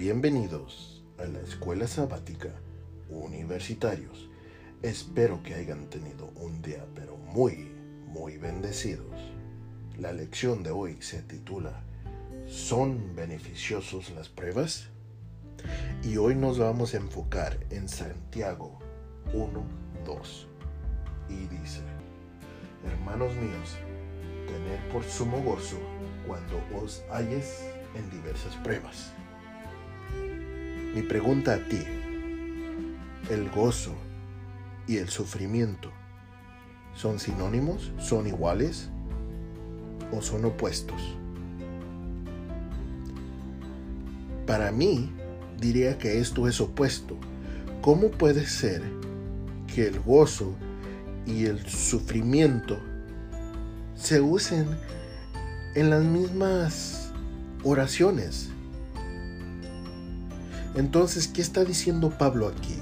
Bienvenidos a la escuela sabática universitarios. Espero que hayan tenido un día pero muy, muy bendecidos. La lección de hoy se titula ¿Son beneficiosos las pruebas? Y hoy nos vamos a enfocar en Santiago 1, 2. Y dice, hermanos míos, tened por sumo gozo cuando os halles en diversas pruebas. Mi pregunta a ti, ¿el gozo y el sufrimiento son sinónimos? ¿Son iguales? ¿O son opuestos? Para mí, diría que esto es opuesto. ¿Cómo puede ser que el gozo y el sufrimiento se usen en las mismas oraciones. Entonces, ¿qué está diciendo Pablo aquí?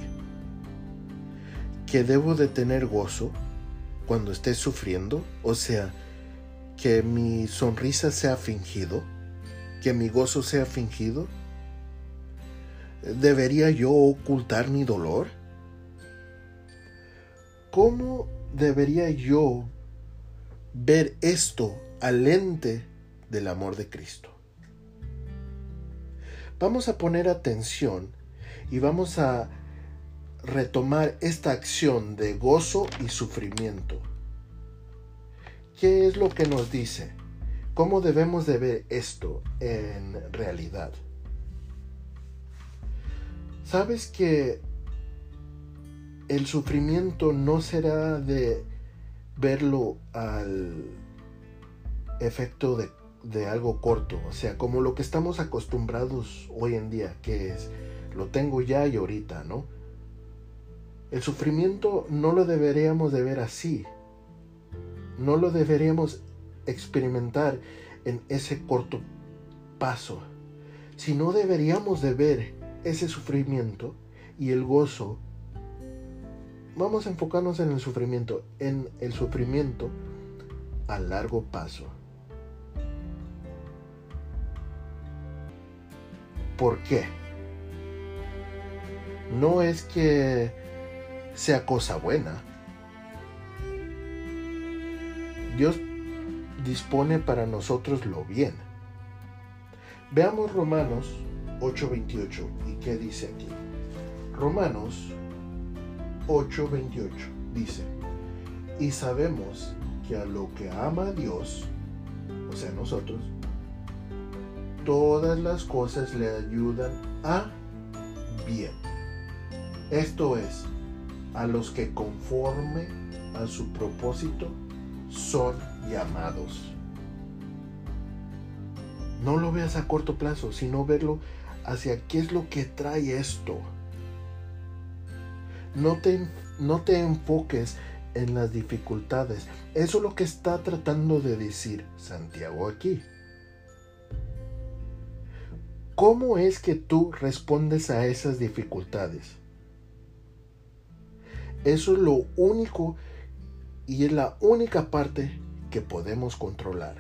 Que debo de tener gozo cuando esté sufriendo, o sea, que mi sonrisa sea fingido, que mi gozo sea fingido. ¿Debería yo ocultar mi dolor? ¿Cómo debería yo ver esto al lente del amor de Cristo. Vamos a poner atención y vamos a retomar esta acción de gozo y sufrimiento. ¿Qué es lo que nos dice? ¿Cómo debemos de ver esto en realidad? ¿Sabes que el sufrimiento no será de verlo al efecto de, algo corto, o sea, como lo que estamos acostumbrados hoy en día, que es, lo tengo ya y ahorita, ¿no? El sufrimiento no lo deberíamos de ver así, no lo deberíamos experimentar en ese corto paso, sino deberíamos de ver ese sufrimiento y el gozo. Vamos a enfocarnos en el sufrimiento, en el sufrimiento a largo paso. ¿Por qué? No es que sea cosa buena. Dios dispone para nosotros lo bien. Veamos Romanos 8:28 y qué dice aquí. Romanos 8:28 dice, y sabemos que a lo que ama Dios, o sea nosotros, todas las cosas le ayudan a bien. Esto es, a los que conforme a su propósito son llamados. No lo veas a corto plazo, sino verlo hacia qué es lo que trae esto. No te, no te enfoques en las dificultades. Eso es lo que está tratando de decir Santiago aquí. ¿Cómo es que tú respondes a esas dificultades? Eso es lo único y es la única parte que podemos controlar.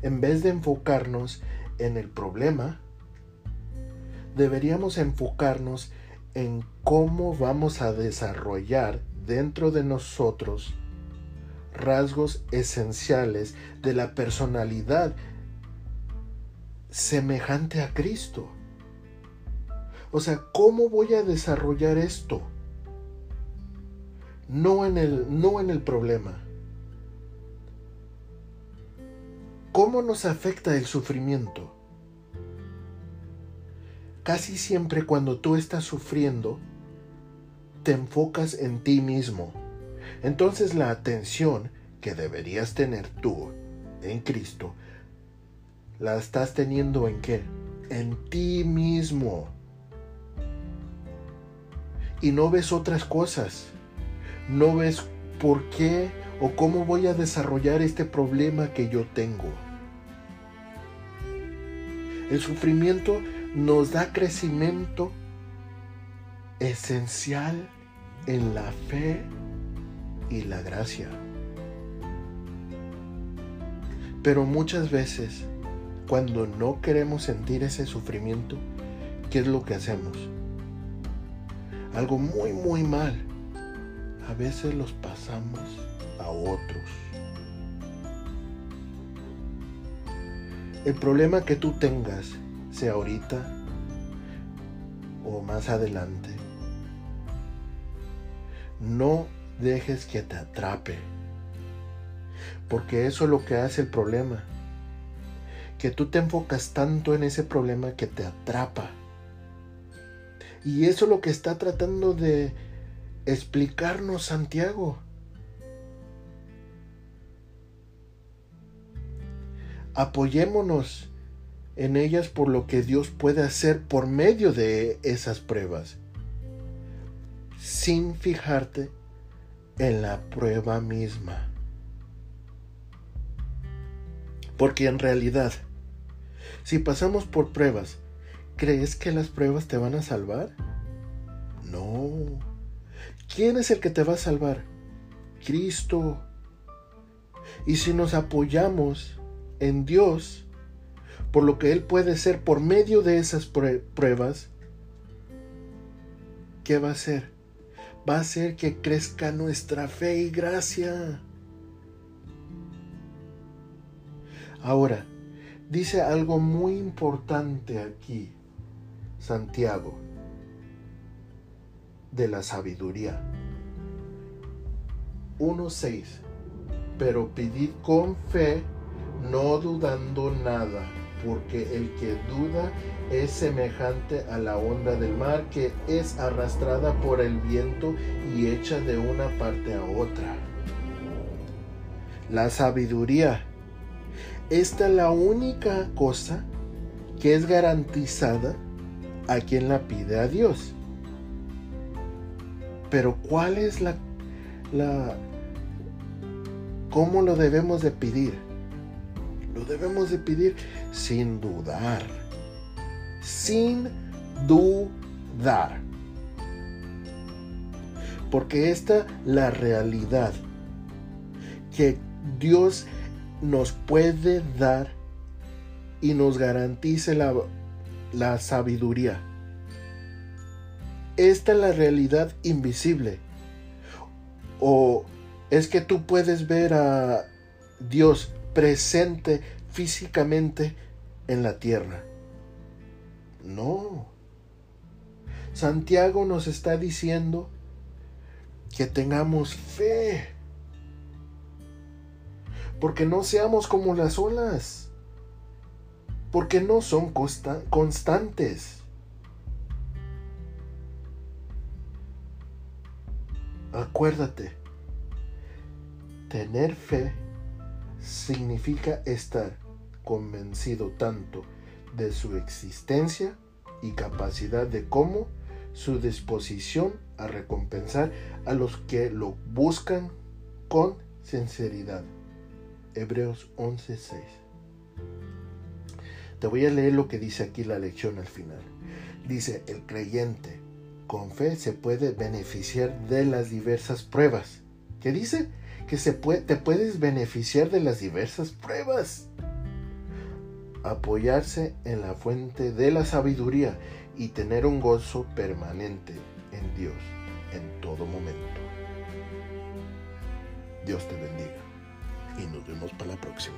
En vez de enfocarnos en el problema, deberíamos enfocarnos en cómo vamos a desarrollar dentro de nosotros rasgos esenciales de la personalidad semejante a Cristo. O sea, ¿cómo voy a desarrollar esto? No en el, no en el problema. ¿Cómo nos afecta el sufrimiento? Casi siempre cuando tú estás sufriendo, te enfocas en ti mismo. Entonces la atención que deberías tener tú en Cristo la estás teniendo en qué? En ti mismo. Y no ves otras cosas. No ves por qué o cómo voy a desarrollar este problema que yo tengo. El sufrimiento nos da crecimiento esencial en la fe y la gracia. Pero muchas veces cuando no queremos sentir ese sufrimiento, ¿qué es lo que hacemos? Algo muy, muy mal. A veces los pasamos a otros. El problema que tú tengas, sea ahorita o más adelante, no dejes que te atrape. Porque eso es lo que hace el problema. Que tú te enfocas tanto en ese problema que te atrapa. Y eso es lo que está tratando de explicarnos Santiago. Apoyémonos en ellas por lo que Dios puede hacer por medio de esas pruebas, sin fijarte en la prueba misma. Porque en realidad, si pasamos por pruebas, ¿crees que las pruebas te van a salvar? No. ¿Quién es el que te va a salvar? Cristo. Y si nos apoyamos en Dios, por lo que Él puede ser por medio de esas pruebas, ¿qué va a hacer? Va a hacer que crezca nuestra fe y gracia. Ahora, dice algo muy importante aquí, Santiago, de la sabiduría. 1.6. Pero pedid con fe no dudando nada, porque el que duda es semejante a la onda del mar que es arrastrada por el viento y hecha de una parte a otra. La sabiduría. Esta es la única cosa que es garantizada a quien la pide a Dios. Pero ¿cuál es la, la cómo lo debemos de pedir? Lo debemos de pedir sin dudar. Sin dudar. Porque esta la realidad que Dios nos puede dar y nos garantice la, la sabiduría. Esta es la realidad invisible. O es que tú puedes ver a Dios presente físicamente en la tierra. No. Santiago nos está diciendo que tengamos fe. Porque no seamos como las olas. Porque no son constantes. Acuérdate, tener fe significa estar convencido tanto de su existencia y capacidad de cómo su disposición a recompensar a los que lo buscan con sinceridad. Hebreos 11:6. Te voy a leer lo que dice aquí la lección al final. Dice, el creyente con fe se puede beneficiar de las diversas pruebas. ¿Qué dice? que se puede, te puedes beneficiar de las diversas pruebas. Apoyarse en la fuente de la sabiduría y tener un gozo permanente en Dios en todo momento. Dios te bendiga y nos vemos para la próxima.